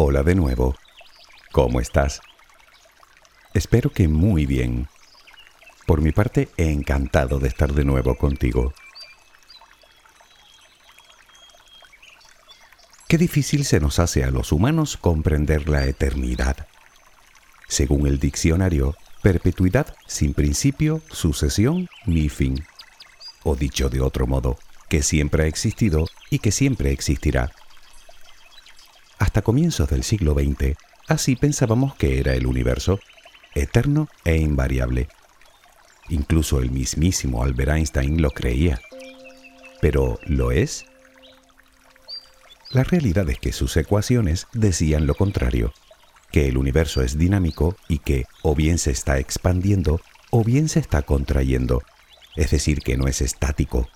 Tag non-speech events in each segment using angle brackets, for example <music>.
Hola de nuevo. ¿Cómo estás? Espero que muy bien. Por mi parte, encantado de estar de nuevo contigo. Qué difícil se nos hace a los humanos comprender la eternidad. Según el diccionario, perpetuidad sin principio, sucesión ni fin. O dicho de otro modo, que siempre ha existido y que siempre existirá. Hasta comienzos del siglo XX, así pensábamos que era el universo, eterno e invariable. Incluso el mismísimo Albert Einstein lo creía. ¿Pero lo es? La realidad es que sus ecuaciones decían lo contrario, que el universo es dinámico y que o bien se está expandiendo o bien se está contrayendo, es decir, que no es estático.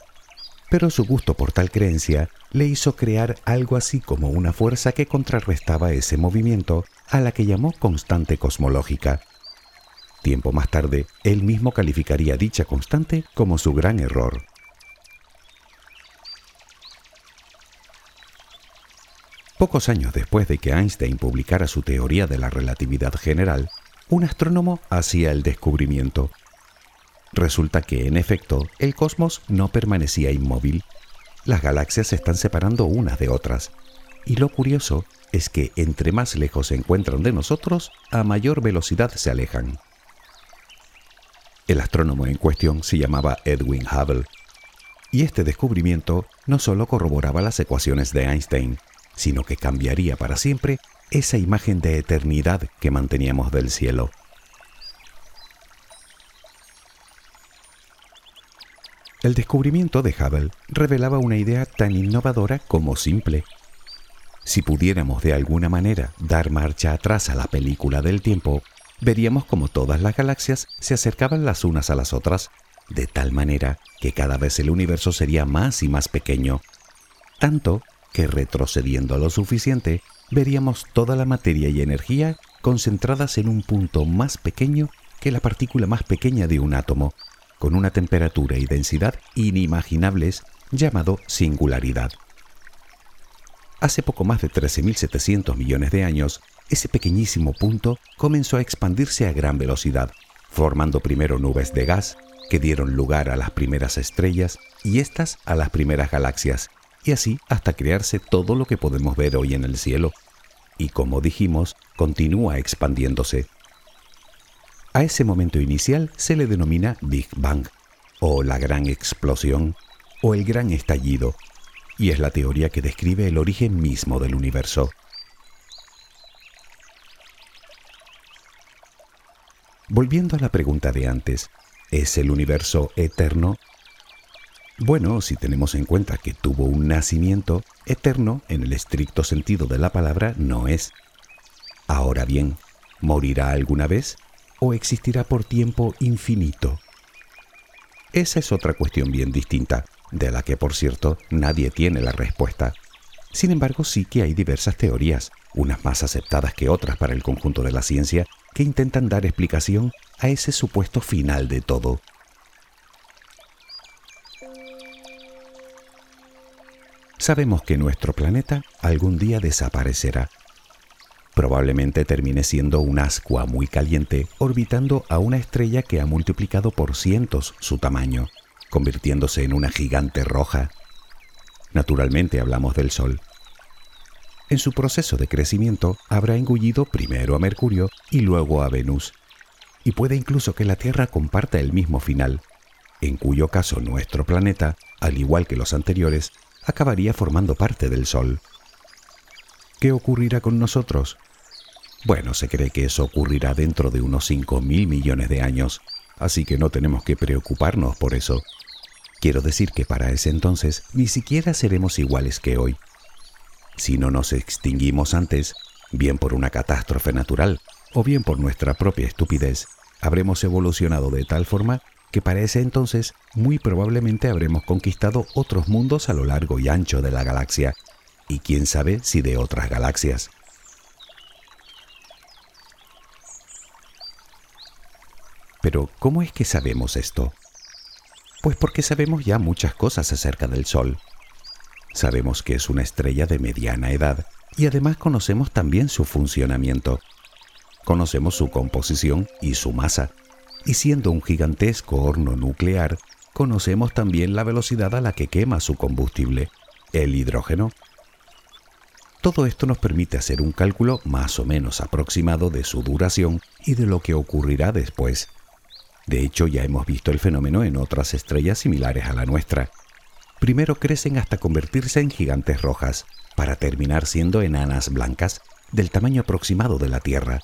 Pero su gusto por tal creencia le hizo crear algo así como una fuerza que contrarrestaba ese movimiento a la que llamó constante cosmológica. Tiempo más tarde, él mismo calificaría dicha constante como su gran error. Pocos años después de que Einstein publicara su teoría de la relatividad general, un astrónomo hacía el descubrimiento. Resulta que, en efecto, el cosmos no permanecía inmóvil. Las galaxias se están separando unas de otras. Y lo curioso es que entre más lejos se encuentran de nosotros, a mayor velocidad se alejan. El astrónomo en cuestión se llamaba Edwin Hubble. Y este descubrimiento no solo corroboraba las ecuaciones de Einstein, sino que cambiaría para siempre esa imagen de eternidad que manteníamos del cielo. El descubrimiento de Hubble revelaba una idea tan innovadora como simple. Si pudiéramos de alguna manera dar marcha atrás a la película del tiempo, veríamos como todas las galaxias se acercaban las unas a las otras, de tal manera que cada vez el universo sería más y más pequeño, tanto que retrocediendo lo suficiente, veríamos toda la materia y energía concentradas en un punto más pequeño que la partícula más pequeña de un átomo, con una temperatura y densidad inimaginables llamado singularidad. Hace poco más de 13.700 millones de años, ese pequeñísimo punto comenzó a expandirse a gran velocidad, formando primero nubes de gas que dieron lugar a las primeras estrellas y éstas a las primeras galaxias, y así hasta crearse todo lo que podemos ver hoy en el cielo. Y como dijimos, continúa expandiéndose. A ese momento inicial se le denomina Big Bang, o la gran explosión, o el gran estallido, y es la teoría que describe el origen mismo del universo. Volviendo a la pregunta de antes, ¿es el universo eterno bueno, si tenemos en cuenta que tuvo un nacimiento, eterno en el estricto sentido de la palabra no es. Ahora bien, ¿morirá alguna vez o existirá por tiempo infinito? Esa es otra cuestión bien distinta, de la que por cierto nadie tiene la respuesta. Sin embargo, sí que hay diversas teorías, unas más aceptadas que otras para el conjunto de la ciencia, que intentan dar explicación a ese supuesto final de todo. sabemos que nuestro planeta algún día desaparecerá. Probablemente termine siendo un ascua muy caliente orbitando a una estrella que ha multiplicado por cientos su tamaño, convirtiéndose en una gigante roja. Naturalmente hablamos del Sol. En su proceso de crecimiento habrá engullido primero a Mercurio y luego a Venus, y puede incluso que la Tierra comparta el mismo final, en cuyo caso nuestro planeta, al igual que los anteriores, acabaría formando parte del Sol. ¿Qué ocurrirá con nosotros? Bueno, se cree que eso ocurrirá dentro de unos 5 mil millones de años, así que no tenemos que preocuparnos por eso. Quiero decir que para ese entonces ni siquiera seremos iguales que hoy. Si no nos extinguimos antes, bien por una catástrofe natural o bien por nuestra propia estupidez, habremos evolucionado de tal forma que para ese entonces muy probablemente habremos conquistado otros mundos a lo largo y ancho de la galaxia, y quién sabe si de otras galaxias. Pero, ¿cómo es que sabemos esto? Pues porque sabemos ya muchas cosas acerca del Sol. Sabemos que es una estrella de mediana edad y además conocemos también su funcionamiento. Conocemos su composición y su masa. Y siendo un gigantesco horno nuclear, conocemos también la velocidad a la que quema su combustible, el hidrógeno. Todo esto nos permite hacer un cálculo más o menos aproximado de su duración y de lo que ocurrirá después. De hecho, ya hemos visto el fenómeno en otras estrellas similares a la nuestra. Primero crecen hasta convertirse en gigantes rojas, para terminar siendo enanas blancas del tamaño aproximado de la Tierra.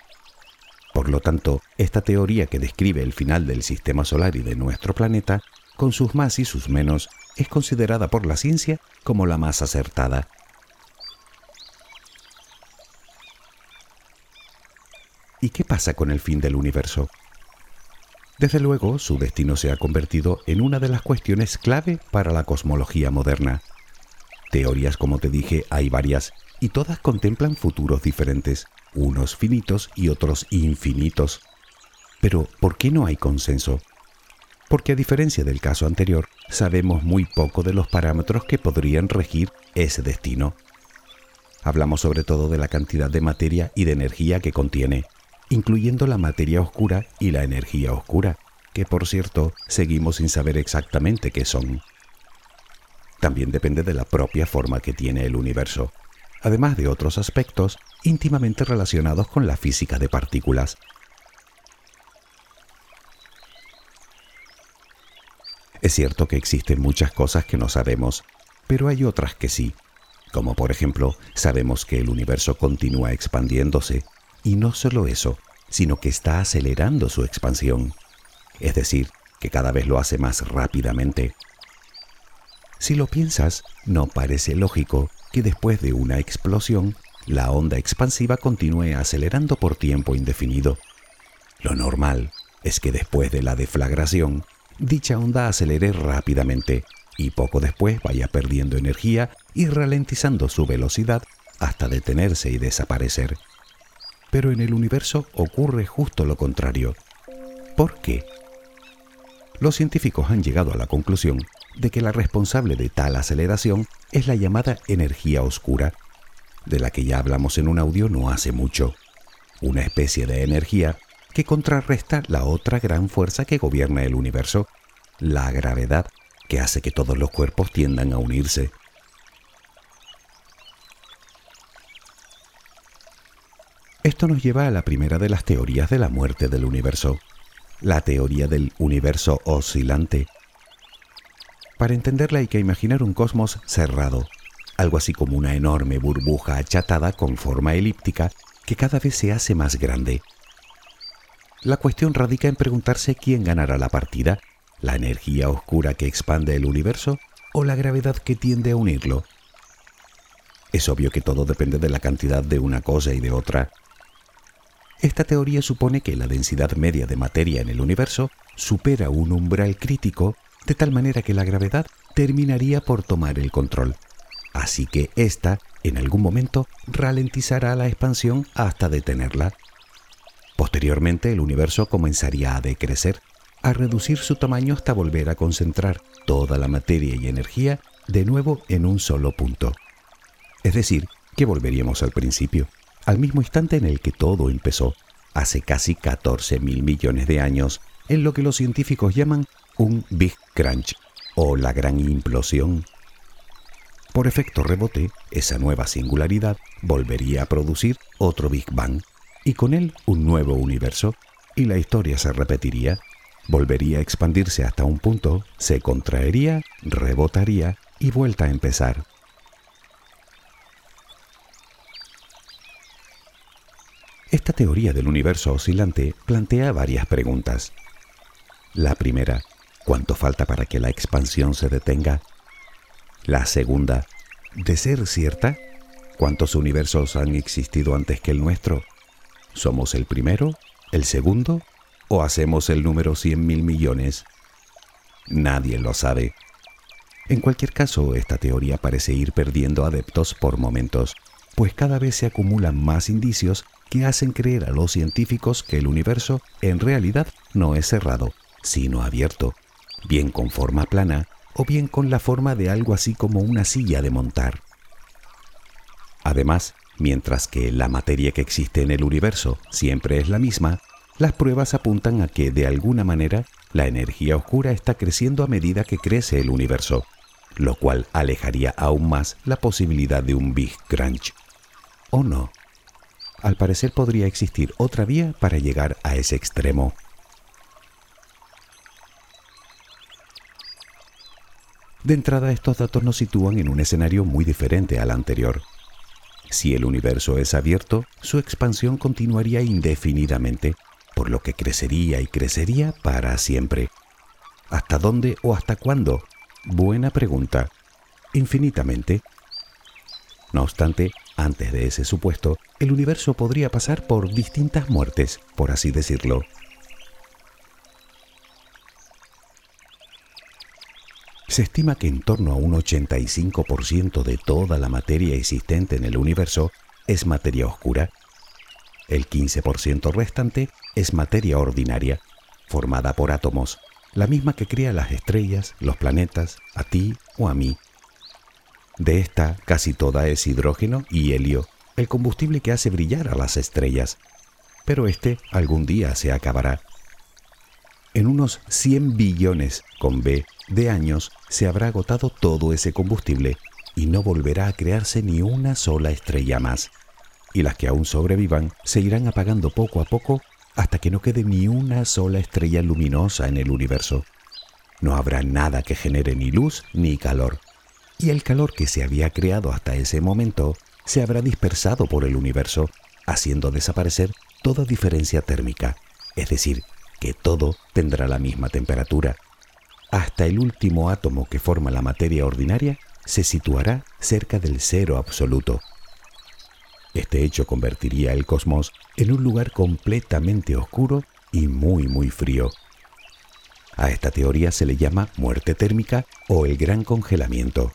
Por lo tanto, esta teoría que describe el final del sistema solar y de nuestro planeta, con sus más y sus menos, es considerada por la ciencia como la más acertada. ¿Y qué pasa con el fin del universo? Desde luego, su destino se ha convertido en una de las cuestiones clave para la cosmología moderna. Teorías, como te dije, hay varias, y todas contemplan futuros diferentes, unos finitos y otros infinitos. Pero, ¿por qué no hay consenso? Porque a diferencia del caso anterior, sabemos muy poco de los parámetros que podrían regir ese destino. Hablamos sobre todo de la cantidad de materia y de energía que contiene, incluyendo la materia oscura y la energía oscura, que por cierto seguimos sin saber exactamente qué son. También depende de la propia forma que tiene el universo, además de otros aspectos íntimamente relacionados con la física de partículas. Es cierto que existen muchas cosas que no sabemos, pero hay otras que sí, como por ejemplo sabemos que el universo continúa expandiéndose y no solo eso, sino que está acelerando su expansión. Es decir, que cada vez lo hace más rápidamente. Si lo piensas, no parece lógico que después de una explosión, la onda expansiva continúe acelerando por tiempo indefinido. Lo normal es que después de la deflagración, dicha onda acelere rápidamente y poco después vaya perdiendo energía y ralentizando su velocidad hasta detenerse y desaparecer. Pero en el universo ocurre justo lo contrario. ¿Por qué? Los científicos han llegado a la conclusión de que la responsable de tal aceleración es la llamada energía oscura, de la que ya hablamos en un audio no hace mucho, una especie de energía que contrarresta la otra gran fuerza que gobierna el universo, la gravedad, que hace que todos los cuerpos tiendan a unirse. Esto nos lleva a la primera de las teorías de la muerte del universo, la teoría del universo oscilante. Para entenderla hay que imaginar un cosmos cerrado, algo así como una enorme burbuja achatada con forma elíptica que cada vez se hace más grande. La cuestión radica en preguntarse quién ganará la partida, la energía oscura que expande el universo o la gravedad que tiende a unirlo. Es obvio que todo depende de la cantidad de una cosa y de otra. Esta teoría supone que la densidad media de materia en el universo supera un umbral crítico de tal manera que la gravedad terminaría por tomar el control. Así que ésta, en algún momento, ralentizará la expansión hasta detenerla. Posteriormente, el universo comenzaría a decrecer, a reducir su tamaño hasta volver a concentrar toda la materia y energía de nuevo en un solo punto. Es decir, que volveríamos al principio al mismo instante en el que todo empezó, hace casi 14 mil millones de años, en lo que los científicos llaman un Big Crunch o la gran implosión. Por efecto rebote, esa nueva singularidad volvería a producir otro Big Bang y con él un nuevo universo y la historia se repetiría, volvería a expandirse hasta un punto, se contraería, rebotaría y vuelta a empezar. Esta teoría del universo oscilante plantea varias preguntas. La primera, ¿cuánto falta para que la expansión se detenga? La segunda, de ser cierta, ¿cuántos universos han existido antes que el nuestro? ¿Somos el primero, el segundo o hacemos el número 100 mil millones? Nadie lo sabe. En cualquier caso, esta teoría parece ir perdiendo adeptos por momentos, pues cada vez se acumulan más indicios que hacen creer a los científicos que el universo en realidad no es cerrado, sino abierto, bien con forma plana o bien con la forma de algo así como una silla de montar. Además, mientras que la materia que existe en el universo siempre es la misma, las pruebas apuntan a que de alguna manera la energía oscura está creciendo a medida que crece el universo lo cual alejaría aún más la posibilidad de un Big Crunch. ¿O no? Al parecer podría existir otra vía para llegar a ese extremo. De entrada, estos datos nos sitúan en un escenario muy diferente al anterior. Si el universo es abierto, su expansión continuaría indefinidamente, por lo que crecería y crecería para siempre. ¿Hasta dónde o hasta cuándo? Buena pregunta. Infinitamente. No obstante, antes de ese supuesto, el universo podría pasar por distintas muertes, por así decirlo. Se estima que en torno a un 85% de toda la materia existente en el universo es materia oscura. El 15% restante es materia ordinaria, formada por átomos, la misma que crea las estrellas, los planetas, a ti o a mí. De esta, casi toda es hidrógeno y helio, el combustible que hace brillar a las estrellas. Pero este algún día se acabará. En unos 100 billones, con B, de años se habrá agotado todo ese combustible y no volverá a crearse ni una sola estrella más. Y las que aún sobrevivan se irán apagando poco a poco hasta que no quede ni una sola estrella luminosa en el universo. No habrá nada que genere ni luz ni calor. Y el calor que se había creado hasta ese momento se habrá dispersado por el universo, haciendo desaparecer toda diferencia térmica, es decir, que todo tendrá la misma temperatura. Hasta el último átomo que forma la materia ordinaria se situará cerca del cero absoluto, este hecho convertiría el cosmos en un lugar completamente oscuro y muy muy frío. A esta teoría se le llama muerte térmica o el gran congelamiento.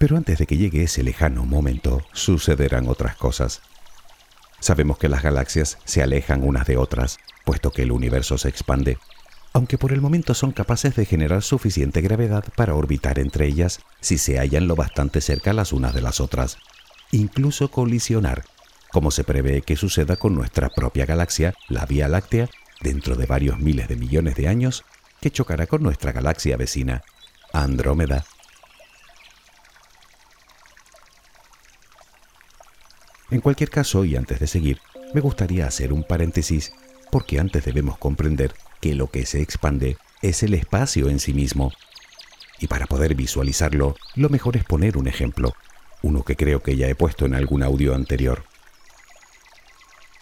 Pero antes de que llegue ese lejano momento, sucederán otras cosas. Sabemos que las galaxias se alejan unas de otras, puesto que el universo se expande aunque por el momento son capaces de generar suficiente gravedad para orbitar entre ellas si se hallan lo bastante cerca las unas de las otras, incluso colisionar, como se prevé que suceda con nuestra propia galaxia, la Vía Láctea, dentro de varios miles de millones de años, que chocará con nuestra galaxia vecina, Andrómeda. En cualquier caso, y antes de seguir, me gustaría hacer un paréntesis porque antes debemos comprender que lo que se expande es el espacio en sí mismo. Y para poder visualizarlo, lo mejor es poner un ejemplo, uno que creo que ya he puesto en algún audio anterior.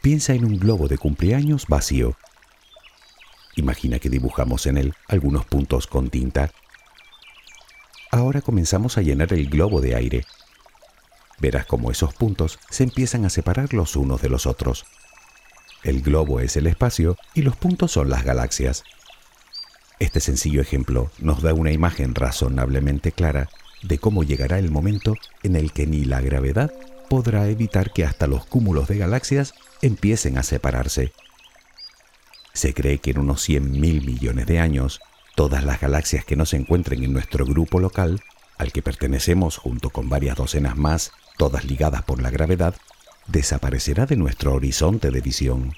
Piensa en un globo de cumpleaños vacío. Imagina que dibujamos en él algunos puntos con tinta. Ahora comenzamos a llenar el globo de aire. Verás cómo esos puntos se empiezan a separar los unos de los otros. El globo es el espacio y los puntos son las galaxias. Este sencillo ejemplo nos da una imagen razonablemente clara de cómo llegará el momento en el que ni la gravedad podrá evitar que hasta los cúmulos de galaxias empiecen a separarse. Se cree que en unos 100 mil millones de años, todas las galaxias que no se encuentren en nuestro grupo local, al que pertenecemos junto con varias docenas más, todas ligadas por la gravedad, desaparecerá de nuestro horizonte de visión.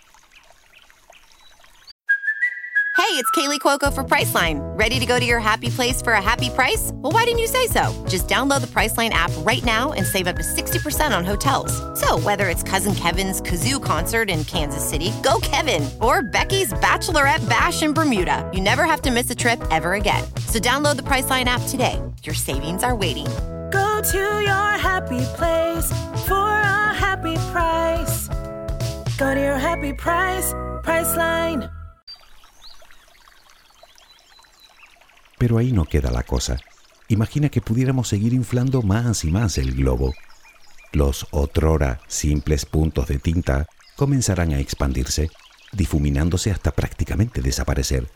Hey, it's Kaylee Cuoco for Priceline. Ready to go to your happy place for a happy price? Well, why didn't you say so? Just download the Priceline app right now and save up to 60% on hotels. So, whether it's Cousin Kevin's Kazoo concert in Kansas City, go Kevin, or Becky's Bachelorette Bash in Bermuda, you never have to miss a trip ever again. So, download the Priceline app today. Your savings are waiting. Go to your happy place for a happy price. Go to your happy price, Priceline. Pero ahí no queda la cosa. Imagina que pudiéramos seguir inflando más y más el globo. Los otrora simples puntos de tinta comenzarán a expandirse, difuminándose hasta prácticamente desaparecer.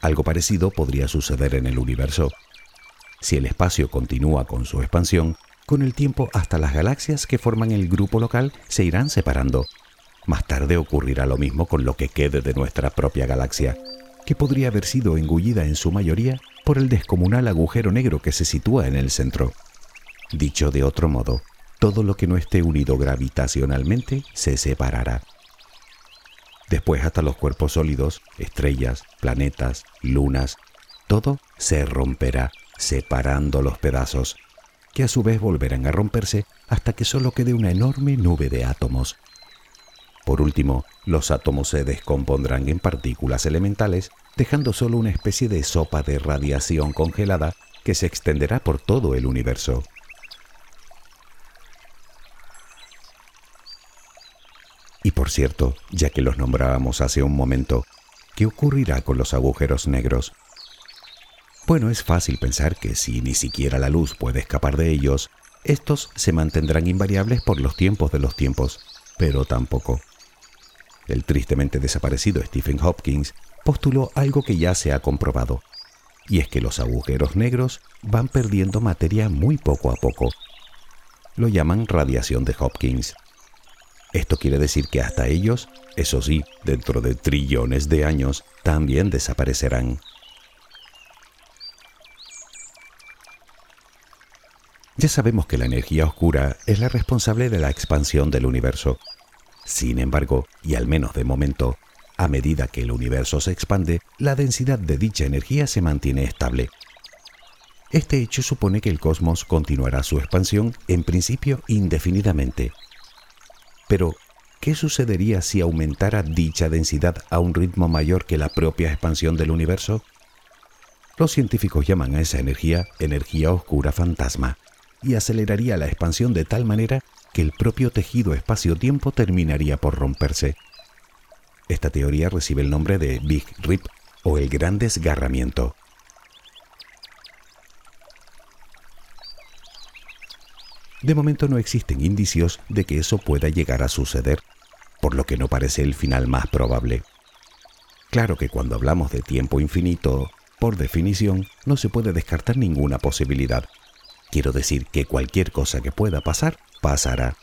Algo parecido podría suceder en el universo. Si el espacio continúa con su expansión, con el tiempo hasta las galaxias que forman el grupo local se irán separando. Más tarde ocurrirá lo mismo con lo que quede de nuestra propia galaxia, que podría haber sido engullida en su mayoría por el descomunal agujero negro que se sitúa en el centro. Dicho de otro modo, todo lo que no esté unido gravitacionalmente se separará. Después hasta los cuerpos sólidos, estrellas, planetas, lunas, todo se romperá, separando los pedazos que a su vez volverán a romperse hasta que solo quede una enorme nube de átomos. Por último, los átomos se descompondrán en partículas elementales, dejando solo una especie de sopa de radiación congelada que se extenderá por todo el universo. Y por cierto, ya que los nombrábamos hace un momento, ¿qué ocurrirá con los agujeros negros? Bueno, es fácil pensar que si ni siquiera la luz puede escapar de ellos, estos se mantendrán invariables por los tiempos de los tiempos, pero tampoco. El tristemente desaparecido Stephen Hopkins postuló algo que ya se ha comprobado, y es que los agujeros negros van perdiendo materia muy poco a poco. Lo llaman radiación de Hopkins. Esto quiere decir que hasta ellos, eso sí, dentro de trillones de años, también desaparecerán. Ya sabemos que la energía oscura es la responsable de la expansión del universo. Sin embargo, y al menos de momento, a medida que el universo se expande, la densidad de dicha energía se mantiene estable. Este hecho supone que el cosmos continuará su expansión en principio indefinidamente. Pero, ¿qué sucedería si aumentara dicha densidad a un ritmo mayor que la propia expansión del universo? Los científicos llaman a esa energía energía oscura fantasma y aceleraría la expansión de tal manera que el propio tejido espacio-tiempo terminaría por romperse. Esta teoría recibe el nombre de Big Rip o el gran desgarramiento. De momento no existen indicios de que eso pueda llegar a suceder, por lo que no parece el final más probable. Claro que cuando hablamos de tiempo infinito, por definición, no se puede descartar ninguna posibilidad, Quiero decir que cualquier cosa que pueda pasar, pasará.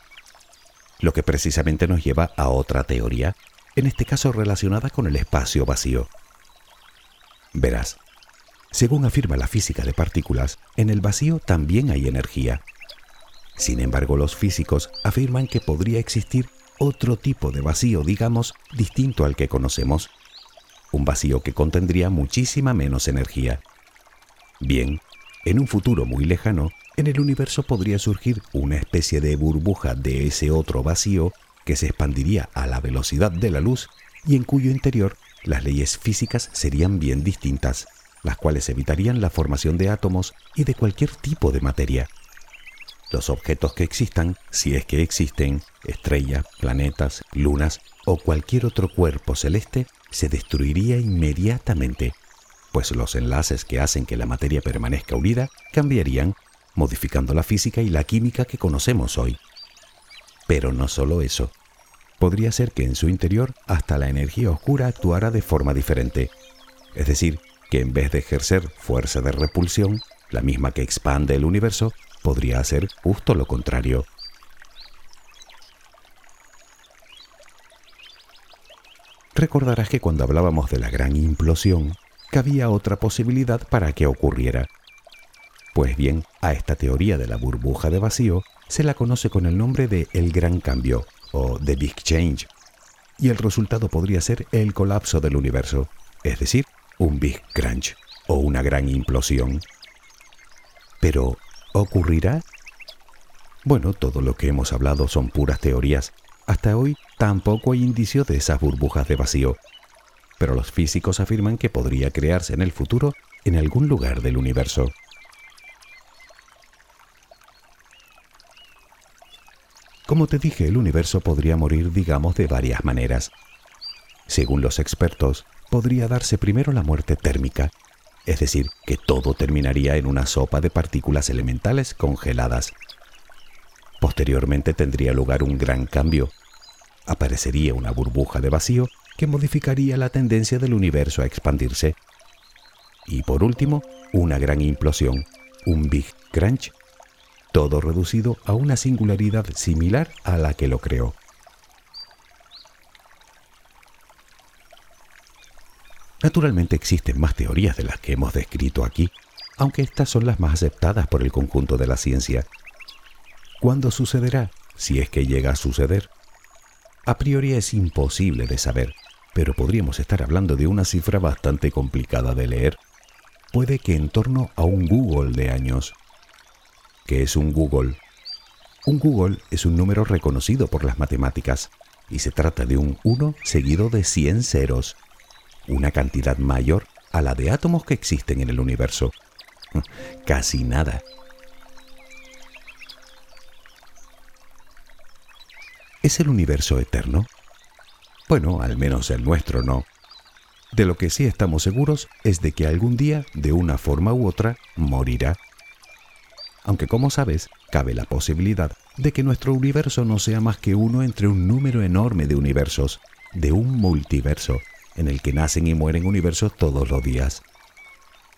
Lo que precisamente nos lleva a otra teoría, en este caso relacionada con el espacio vacío. Verás, según afirma la física de partículas, en el vacío también hay energía. Sin embargo, los físicos afirman que podría existir otro tipo de vacío, digamos, distinto al que conocemos. Un vacío que contendría muchísima menos energía. Bien, en un futuro muy lejano, en el universo podría surgir una especie de burbuja de ese otro vacío que se expandiría a la velocidad de la luz y en cuyo interior las leyes físicas serían bien distintas, las cuales evitarían la formación de átomos y de cualquier tipo de materia. Los objetos que existan, si es que existen, estrellas, planetas, lunas o cualquier otro cuerpo celeste, se destruiría inmediatamente pues los enlaces que hacen que la materia permanezca unida cambiarían, modificando la física y la química que conocemos hoy. Pero no solo eso. Podría ser que en su interior hasta la energía oscura actuara de forma diferente. Es decir, que en vez de ejercer fuerza de repulsión, la misma que expande el universo, podría hacer justo lo contrario. Recordarás que cuando hablábamos de la gran implosión, había otra posibilidad para que ocurriera. Pues bien, a esta teoría de la burbuja de vacío se la conoce con el nombre de el gran cambio o the big change, y el resultado podría ser el colapso del universo, es decir, un big crunch o una gran implosión. Pero, ¿ocurrirá? Bueno, todo lo que hemos hablado son puras teorías. Hasta hoy tampoco hay indicio de esas burbujas de vacío, pero los físicos afirman que podría crearse en el futuro en algún lugar del universo. Como te dije, el universo podría morir, digamos, de varias maneras. Según los expertos, podría darse primero la muerte térmica, es decir, que todo terminaría en una sopa de partículas elementales congeladas. Posteriormente tendría lugar un gran cambio. Aparecería una burbuja de vacío que modificaría la tendencia del universo a expandirse. Y por último, una gran implosión, un Big Crunch, todo reducido a una singularidad similar a la que lo creó. Naturalmente existen más teorías de las que hemos descrito aquí, aunque estas son las más aceptadas por el conjunto de la ciencia. ¿Cuándo sucederá? Si es que llega a suceder. A priori es imposible de saber, pero podríamos estar hablando de una cifra bastante complicada de leer. Puede que en torno a un Google de años. ¿Qué es un Google? Un Google es un número reconocido por las matemáticas y se trata de un 1 seguido de 100 ceros una cantidad mayor a la de átomos que existen en el universo. <laughs> Casi nada. ¿Es el universo eterno? Bueno, al menos el nuestro no. De lo que sí estamos seguros es de que algún día, de una forma u otra, morirá. Aunque como sabes, cabe la posibilidad de que nuestro universo no sea más que uno entre un número enorme de universos, de un multiverso, en el que nacen y mueren universos todos los días.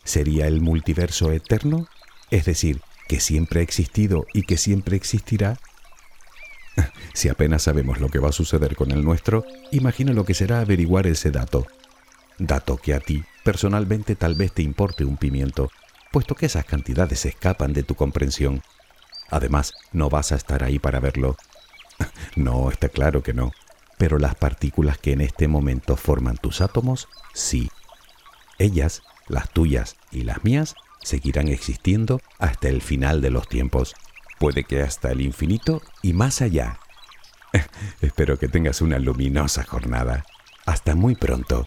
¿Sería el multiverso eterno? Es decir, que siempre ha existido y que siempre existirá. <laughs> si apenas sabemos lo que va a suceder con el nuestro, imagina lo que será averiguar ese dato. Dato que a ti, personalmente, tal vez te importe un pimiento, puesto que esas cantidades escapan de tu comprensión. Además, no vas a estar ahí para verlo. <laughs> no, está claro que no pero las partículas que en este momento forman tus átomos, sí. Ellas, las tuyas y las mías, seguirán existiendo hasta el final de los tiempos. Puede que hasta el infinito y más allá. <laughs> Espero que tengas una luminosa jornada. Hasta muy pronto.